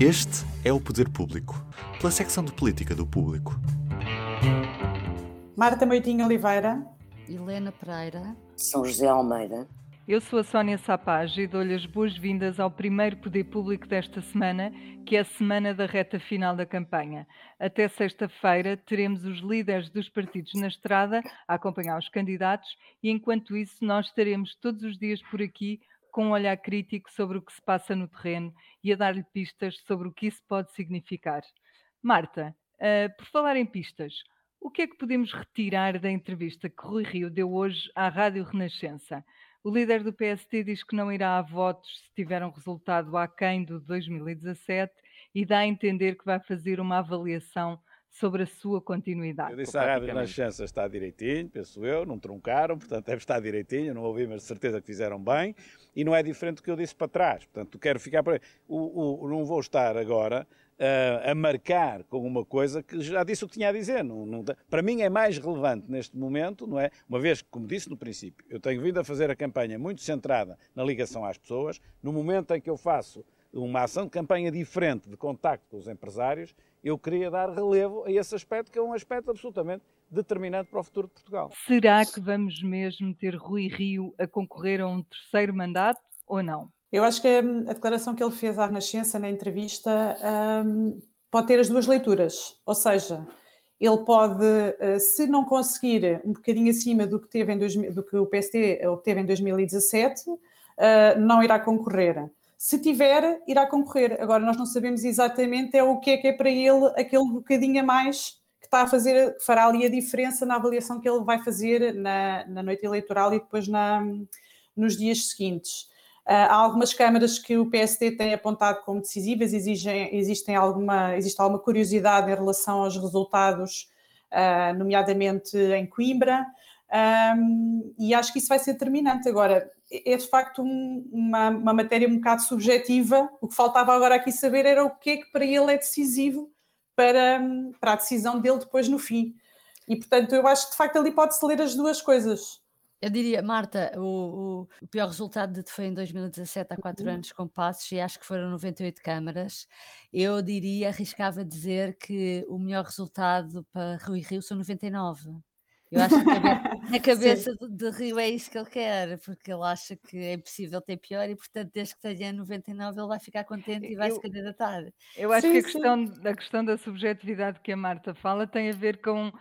Este é o Poder Público, pela secção de política do Público. Marta Moitinho Oliveira. Helena Pereira. São José Almeida. Eu sou a Sónia Sapage e dou-lhe as boas-vindas ao primeiro Poder Público desta semana, que é a semana da reta final da campanha. Até sexta-feira teremos os líderes dos partidos na estrada a acompanhar os candidatos e, enquanto isso, nós estaremos todos os dias por aqui com um olhar crítico sobre o que se passa no terreno e a dar-lhe pistas sobre o que isso pode significar. Marta, uh, por falar em pistas, o que é que podemos retirar da entrevista que Rui Rio deu hoje à Rádio Renascença? O líder do PST diz que não irá a votos se tiver um resultado aquém do 2017 e dá a entender que vai fazer uma avaliação sobre a sua continuidade. Eu disse à Rádio Renascença está direitinho, penso eu, não truncaram, portanto deve estar direitinho, não ouvi, mas de certeza que fizeram bem, e não é diferente do que eu disse para trás, portanto quero ficar para o, o, não vou estar agora uh, a marcar com uma coisa que já disse o que tinha a dizer. Não, não, para mim é mais relevante neste momento, não é? Uma vez que, como disse no princípio, eu tenho vindo a fazer a campanha muito centrada na ligação às pessoas, no momento em que eu faço uma ação de campanha diferente de contacto com os empresários, eu queria dar relevo a esse aspecto, que é um aspecto absolutamente determinante para o futuro de Portugal. Será que vamos mesmo ter Rui Rio a concorrer a um terceiro mandato ou não? Eu acho que hum, a declaração que ele fez à Renascença na entrevista um, pode ter as duas leituras. Ou seja, ele pode, eh, se não conseguir um bocadinho acima do que, teve em dois, do que o PST obteve em 2017, eh, não irá concorrer. Se tiver, irá concorrer. Agora, nós não sabemos exatamente é o que é que é para ele aquele bocadinho a mais que está a fazer, que fará ali a diferença na avaliação que ele vai fazer na, na noite eleitoral e depois na, nos dias seguintes. Ah, há algumas câmaras que o PSD tem apontado como decisivas, exigem, existem alguma, existe alguma curiosidade em relação aos resultados, uh, nomeadamente em Coimbra, um, e acho que isso vai ser determinante. Agora, é de facto um, uma, uma, matéria um bocado subjetiva, o que faltava agora aqui saber era o que é que para ele é decisivo para, para a decisão dele depois no fim. E portanto, eu acho que de facto ali pode-se ler as duas coisas. Eu diria, Marta, o, o, o pior resultado de foi em 2017, há quatro uhum. anos, com passos, e acho que foram 98 câmaras. Eu diria, arriscava dizer que o melhor resultado para Rui Rio são 99. Eu acho que na cabeça de, de Rio é isso que ele quer, porque ele acha que é impossível ter pior e, portanto, desde que tenha 99, ele vai ficar contente e vai eu, se candidatar. Eu acho sim, que a questão, a questão da subjetividade que a Marta fala tem a ver com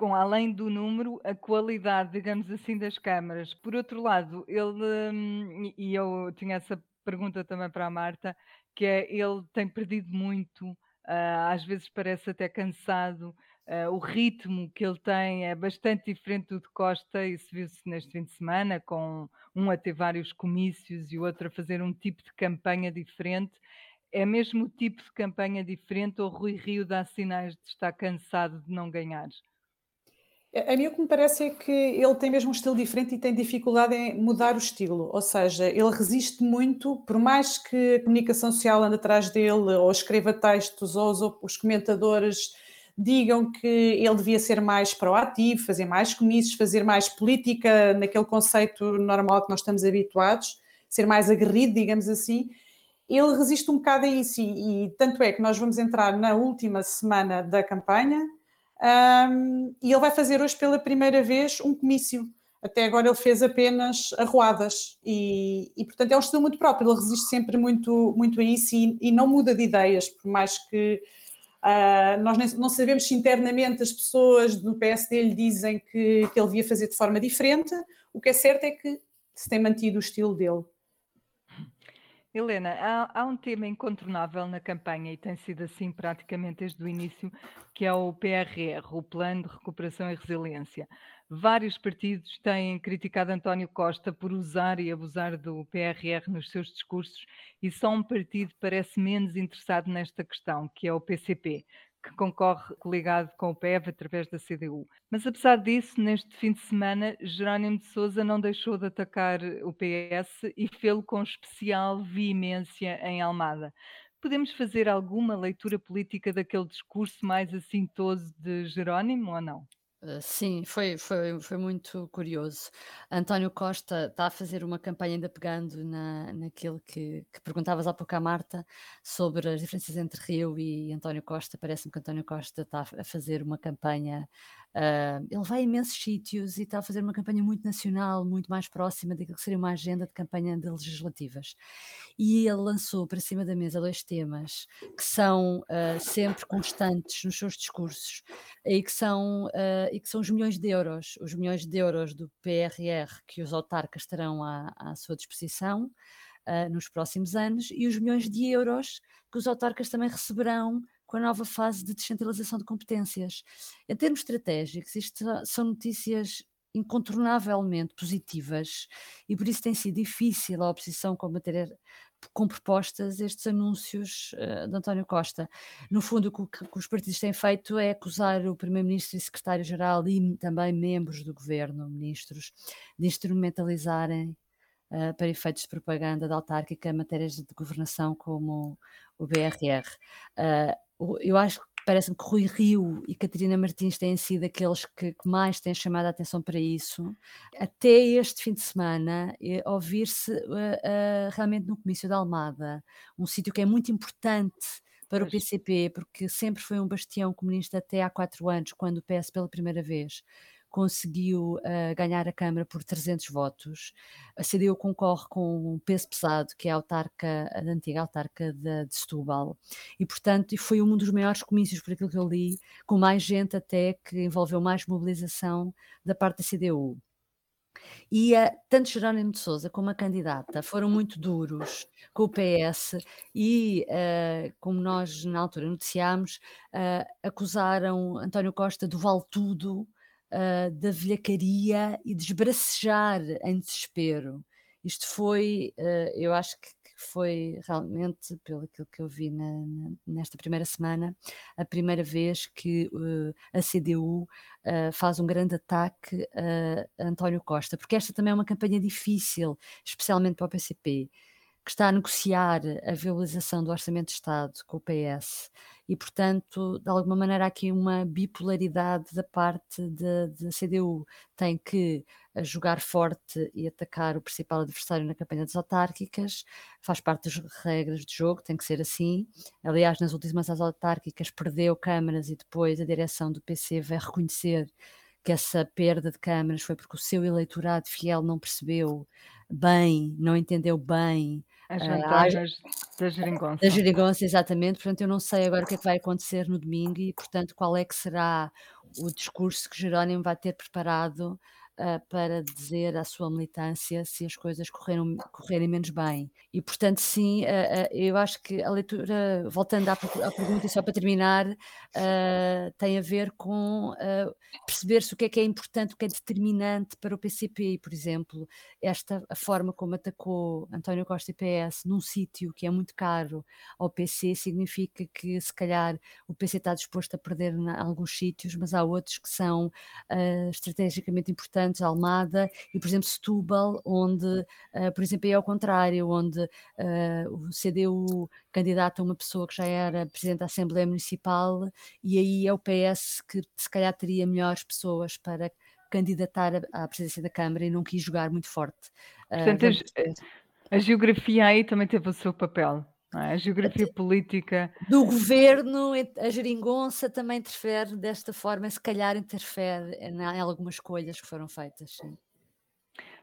com além do número, a qualidade, digamos assim, das câmaras. Por outro lado, ele, hum, e eu tinha essa pergunta também para a Marta, que é, ele tem perdido muito, às vezes parece até cansado, ah, o ritmo que ele tem é bastante diferente do de Costa, isso viu-se neste fim de semana, com um a ter vários comícios e o outro a fazer um tipo de campanha diferente. É mesmo o tipo de campanha diferente ou Rui Rio dá sinais de estar cansado de não ganhar? A mim o que me parece é que ele tem mesmo um estilo diferente e tem dificuldade em mudar o estilo, ou seja, ele resiste muito, por mais que a comunicação social ande atrás dele, ou escreva textos, ou os, os comentadores digam que ele devia ser mais proativo, fazer mais comícios, fazer mais política naquele conceito normal que nós estamos habituados, ser mais aguerrido, digamos assim, ele resiste um bocado a isso e, e tanto é que nós vamos entrar na última semana da campanha, um, e ele vai fazer hoje pela primeira vez um comício. Até agora ele fez apenas arruadas e, e portanto é um estilo muito próprio, ele resiste sempre muito, muito a isso e, e não muda de ideias, por mais que uh, nós não sabemos se internamente as pessoas do PSD lhe dizem que, que ele devia fazer de forma diferente, o que é certo é que se tem mantido o estilo dele. Helena, há, há, um tema incontornável na campanha e tem sido assim praticamente desde o início, que é o PRR, o Plano de Recuperação e Resiliência. Vários partidos têm criticado António Costa por usar e abusar do PRR nos seus discursos e só um partido parece menos interessado nesta questão, que é o PCP, que concorre coligado com o PEV através da CDU. Mas apesar disso, neste fim de semana, Jerónimo de Sousa não deixou de atacar o PS e fê-lo com especial veemência em Almada. Podemos fazer alguma leitura política daquele discurso mais assintoso de Jerónimo ou não? Uh, sim, foi, foi, foi muito curioso. António Costa está a fazer uma campanha ainda pegando na, naquilo que, que perguntavas há pouco à Marta sobre as diferenças entre Rio e António Costa. Parece-me que António Costa está a fazer uma campanha Uh, ele vai a imensos sítios e está a fazer uma campanha muito nacional, muito mais próxima daquilo que seria uma agenda de campanha de legislativas. E ele lançou para cima da mesa dois temas que são uh, sempre constantes nos seus discursos e que, são, uh, e que são os milhões de euros, os milhões de euros do PRR que os autarcas terão à, à sua disposição. nos próximos anos e os milhões de euros que os autarcas também receberão com a nova fase de descentralização de competências. Em termos estratégicos, isto são notícias incontornavelmente positivas e por isso tem sido difícil a oposição combater com propostas estes anúncios uh, de António Costa. No fundo, o que, que os partidos têm feito é acusar o Primeiro-Ministro e Secretário-Geral e também membros do governo, ministros, de instrumentalizarem uh, para efeitos de propaganda da autárquica matérias de governação como o BRR. Uh, eu acho que parece-me que Rui Rio e Catarina Martins têm sido aqueles que, que, mais têm chamado a atenção para isso. Até este fim de semana, eh, ouvir-se uh, uh, realmente no comício da Almada, um sítio que é muito importante para o PCP, porque sempre foi um bastião comunista até há quatro anos, quando o PS pela primeira vez conseguiu uh, ganhar a Câmara por 300 votos. A CDU concorre com um peso pesado, que é a autarca, a antiga autarca de, de Setúbal. E, portanto, foi um dos maiores comícios, por aquilo que eu li, com mais gente até que envolveu mais mobilização da parte da CDU. E tanto Jerónimo de Souza como a candidata foram muito duros com o PS e, uh, como nós na altura noticiámos, uh, acusaram António Costa do vale tudo uh, da velhacaria e de esbracejar em desespero. Isto foi, uh, eu acho que, foi realmente, pelo aquilo que eu vi na, nesta primeira semana, a primeira vez que uh, a CDU faz um grande ataque a António Costa, porque esta também é uma campanha difícil, especialmente para o PCP que está a negociar a viabilização do Orçamento de Estado com o PS e, portanto, de alguma maneira há aqui uma bipolaridade da parte da CDU. Tem que eh, jogar forte e atacar o principal adversário na campanha das autárquicas, faz parte das regras de jogo, tem que ser assim. Aliás, nas últimas autárquicas perdeu câmaras e depois a direção do PC vai reconhecer que essa perda de câmaras foi porque o seu eleitorado fiel não percebeu bem, não entendeu bem as vantagens uh, da geringonça. Da geringonça, exatamente. Portanto, eu não sei agora o que é que vai acontecer no domingo e, portanto, qual é que será o discurso que Jerónimo vai ter preparado uh, para dizer à sua militância se as coisas correram, correrem menos bem. E, portanto, sim, uh, eu acho que a leitura, voltando à, à pergunta, só para terminar, tem a ver com perceber-se o que é que é importante, o que é determinante para o PCP, por exemplo, esta a forma como atacou António Costa e PS num sítio que é muito caro ao PC significa que se calhar o PC está disposto a perder em alguns sítios, mas há outros que são uh, estrategicamente importantes, Almada e, por exemplo, Setúbal, onde, uh, por exemplo, é ao contrário, onde uh, o CDU candidata a uma pessoa que já era presidente da Assembleia Municipal e aí é o PS que se calhar teria melhores pessoas para candidatar à presidência da Câmara e não quis jogar muito forte. Portanto, uh, a, a, geografia aí também teve o seu papel. É? A geografia política do governo, a geringonça também interfere desta forma, se calhar interfere em algumas escolhas que foram feitas. Sim.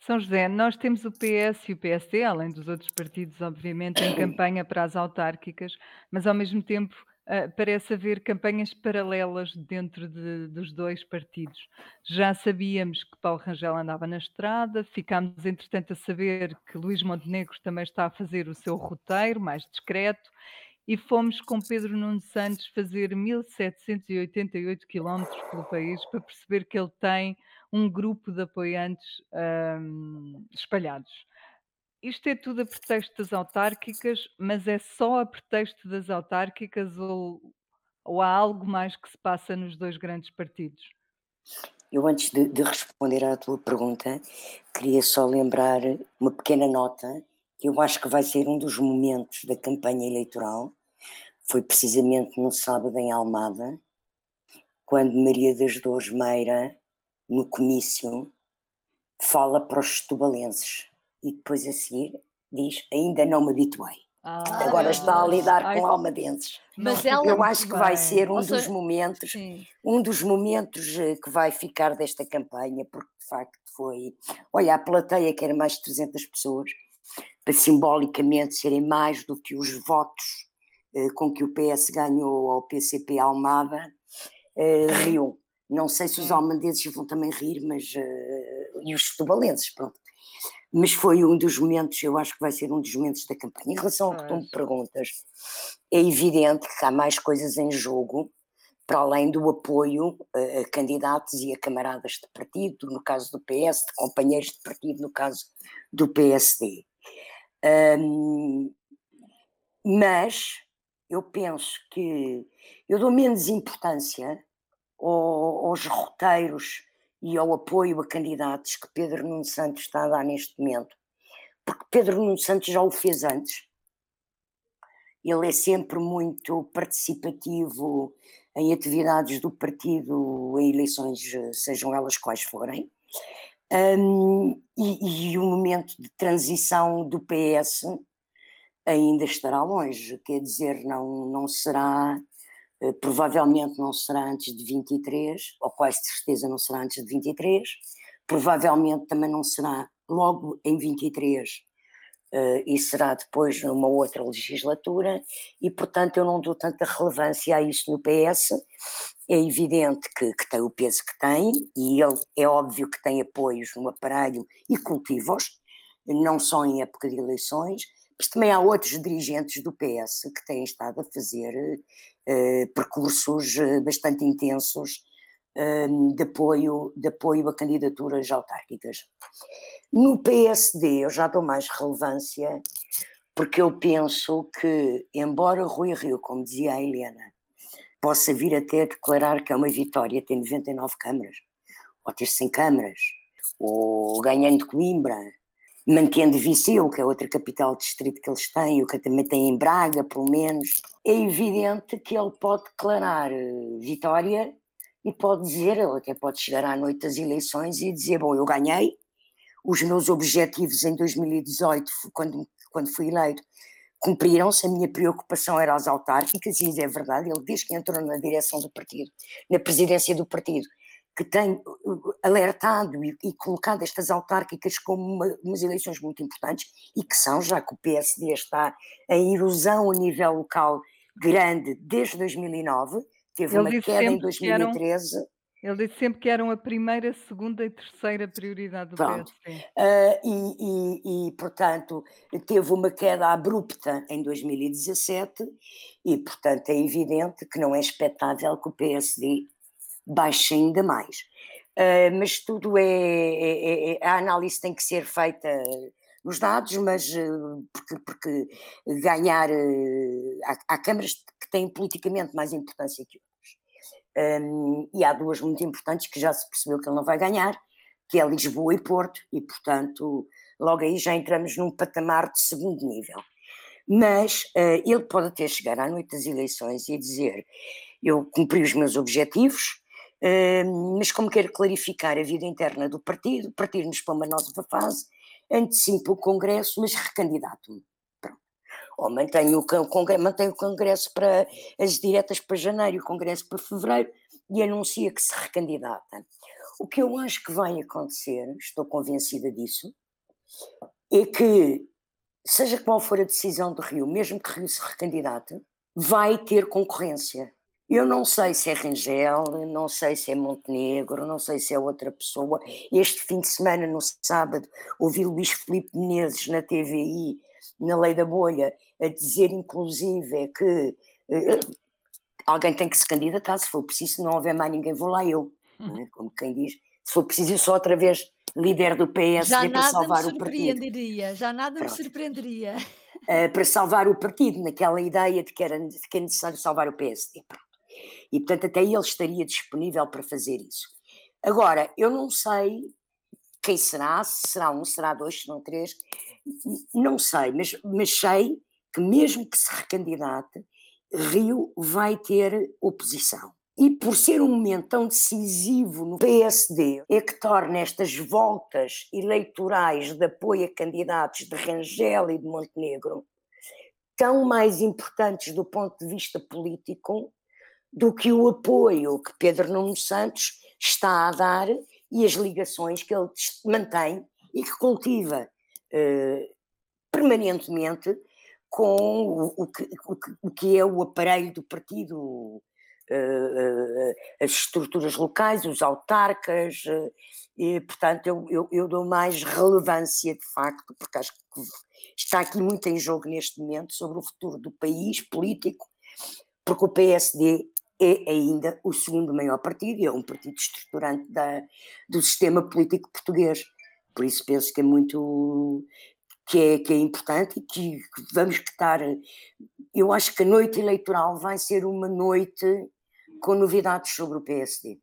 São José, nós temos o PS e o PSD, além dos outros partidos, obviamente, em campanha para as autárquicas, mas ao mesmo tempo uh, parece haver campanhas paralelas dentro de, dos dois partidos. Já sabíamos que Paulo Rangel andava na estrada, ficámos, entretanto, a saber que Luís Montenegro também está a fazer o seu roteiro mais discreto. E fomos com Pedro Nuno Santos fazer 1788 quilómetros pelo país para perceber que ele tem um grupo de apoiantes um, espalhados. Isto é tudo a pretexto das autárquicas, mas é só a pretexto das autárquicas ou, ou há algo mais que se passa nos dois grandes partidos? Eu, antes de, de, responder à tua pergunta, queria só lembrar uma pequena nota, que eu acho que vai ser um dos momentos da campanha eleitoral. Foi precisamente no sábado em Almada, quando Maria das Dores Meira, no comício, fala para os tubalenses e depois a seguir diz: Ainda não me habituei. Ah, Agora está a lidar Ai, com almadenses. Mas ela eu acho que vai ser um dos momentos, sim. um dos momentos eh, que vai ficar desta campanha, porque de facto foi. Olha, a plateia, que era mais de 300 pessoas, para simbolicamente serem mais do que os votos eh, com que o PS ganhou ao PCP Almada, eh, riu. Não sei se os almadenses vão também rir, mas. Uh, e os tubalenses, pronto. Mas foi um dos momentos, eu acho que vai ser um dos momentos da campanha. Em relação ao que tu me perguntas, é evidente que há mais coisas em jogo, para além do apoio a, a candidatos e a camaradas de partido, no caso do PS, de companheiros de partido, no caso do PSD. Um, mas eu penso que eu dou menos importância aos roteiros e ao apoio a candidatos que Pedro Nuno Santos está a dar neste momento, porque Pedro Nuno Santos já o fez antes. Ele é sempre muito participativo em atividades do partido, em eleições, sejam elas quais forem. Um, e, e o momento de transição do PS ainda estará longe, quer dizer, não, não será, provavelmente não será antes de 23, ou quase certeza não será antes de 23, provavelmente também não será logo em 23 uh, e será depois numa outra legislatura, e portanto eu não dou tanta relevância a isso no PS. É evidente que, que tem o peso que tem, e ele é óbvio que tem apoios no aparelho e cultivos, não só em época de eleições, mas também há outros dirigentes do PS que têm estado a fazer uh, percursos eh, bastante intensos uh, de, apoio, de apoio a candidaturas autárquicas. No PSD eu já dou mais relevância, porque eu penso que, embora Rui Rio, como dizia a Helena, possa vir até declarar que é uma vitória ter 99 câmaras, ou ter 100 câmaras, ou ganhando Coimbra, mantendo Viseu, que é outra capital distrito que eles têm, o que também tem em Braga, pelo menos, é evidente que ele pode declarar eh, vitória e pode dizer, ele até pode chegar à noite das eleições e dizer, bom, eu ganhei, os meus objetivos em 2018, quando, quando fui eleito, cumpriram-se, a minha preocupação era as autárquicas, e é verdade, ele diz que entrou na direção do partido, na presidência do partido, que tem uh, uh, alertado e, e colocado estas autárquicas como uma, umas eleições muito importantes e que são, já que o PSD está em erosão a nível local grande desde 2009, teve Ele uma queda em 2013. Eram, ele disse sempre que eram a primeira, segunda e terceira prioridade do Pronto. PSD. Uh, e, e, e, portanto, teve uma queda abrupta em 2017 e, portanto, é evidente que não é expectável que o PSD baixa ainda mais. Uh, mas tudo é, é, é, A análise tem que ser feita nos dados, mas uh, porque, porque, ganhar. Uh, há, há, câmaras que têm politicamente mais importância que outras. Um, e há duas muito importantes que já se percebeu que ele não vai ganhar, que é Lisboa e Porto, e portanto, logo aí já entramos num patamar de segundo nível. Mas ele pode até chegar à noite das eleições e dizer: Eu cumpri os meus objetivos, mas como quero clarificar a vida interna do partido, partir-nos para uma nova fase, antecipo o Congresso, mas recandidato-me. Ou mantenho o, congresso, mantenho o Congresso para as diretas para janeiro, o Congresso para fevereiro, e anuncia que se recandidata. O que eu acho que vai acontecer, estou convencida disso, é que, seja qual for a decisão do Rio, mesmo que Rio se recandidate, vai ter concorrência eu não sei se é Rangel, não sei se é Montenegro, não sei se é outra pessoa. Este fim de semana, no sábado, ouvi Luís Filipe Menezes na TVI, na Lei da Bolha, a dizer inclusive que uh, alguém tem que se candidatar, se for preciso, se não houver mais ninguém, vou lá eu. Uhum. Como quem diz, se for preciso, só outra vez líder do PSD para salvar o partido. Já nada Pronto. me surpreenderia. Uh, para salvar o partido, naquela ideia de que era, de que era necessário salvar o PSD. Pronto. E, portanto, até ele estaria disponível para fazer isso. Agora, eu não sei quem será, se será um, será dois, serão três, não sei, mas, mas sei que mesmo que se recandidate, Rio vai ter oposição. E por ser um momento tão decisivo no PSD, é que torna estas voltas eleitorais de apoio a candidatos de Rangel e de Montenegro tão mais importantes do ponto de vista político do que o apoio que Pedro Nuno Santos está a dar e as ligações que ele mantém e que cultiva eh, permanentemente com o, o, que, o, que, é o aparelho do partido, eh, eh, as estruturas locais, os autarcas, e portanto eu, eu, eu, dou mais relevância de facto, porque acho que está aqui muito em jogo neste momento sobre o futuro do país político, porque o PSD é ainda o segundo maior partido e é um partido estruturante da, do sistema político português. Por isso penso que é muito que é, que é importante e que, vamos estar. Eu acho que a noite eleitoral vai ser uma noite com novidades sobre o PSD.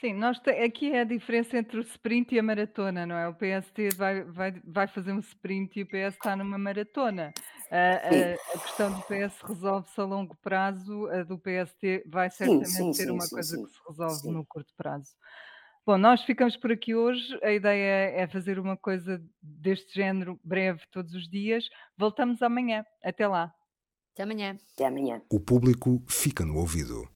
Sim, nós aqui é a diferença entre o sprint e a maratona, não é? O PSD vai, vai, vai fazer um sprint e o PS está numa maratona. A, a, a questão do PS resolve-se a longo prazo, a do PST vai certamente sim, sim, ser sim, uma coisa que se resolve no curto prazo. Bom, nós ficamos por aqui hoje. A ideia é fazer uma coisa deste género breve todos os dias. Voltamos amanhã. Até lá. Até amanhã. Até amanhã. O público fica no ouvido.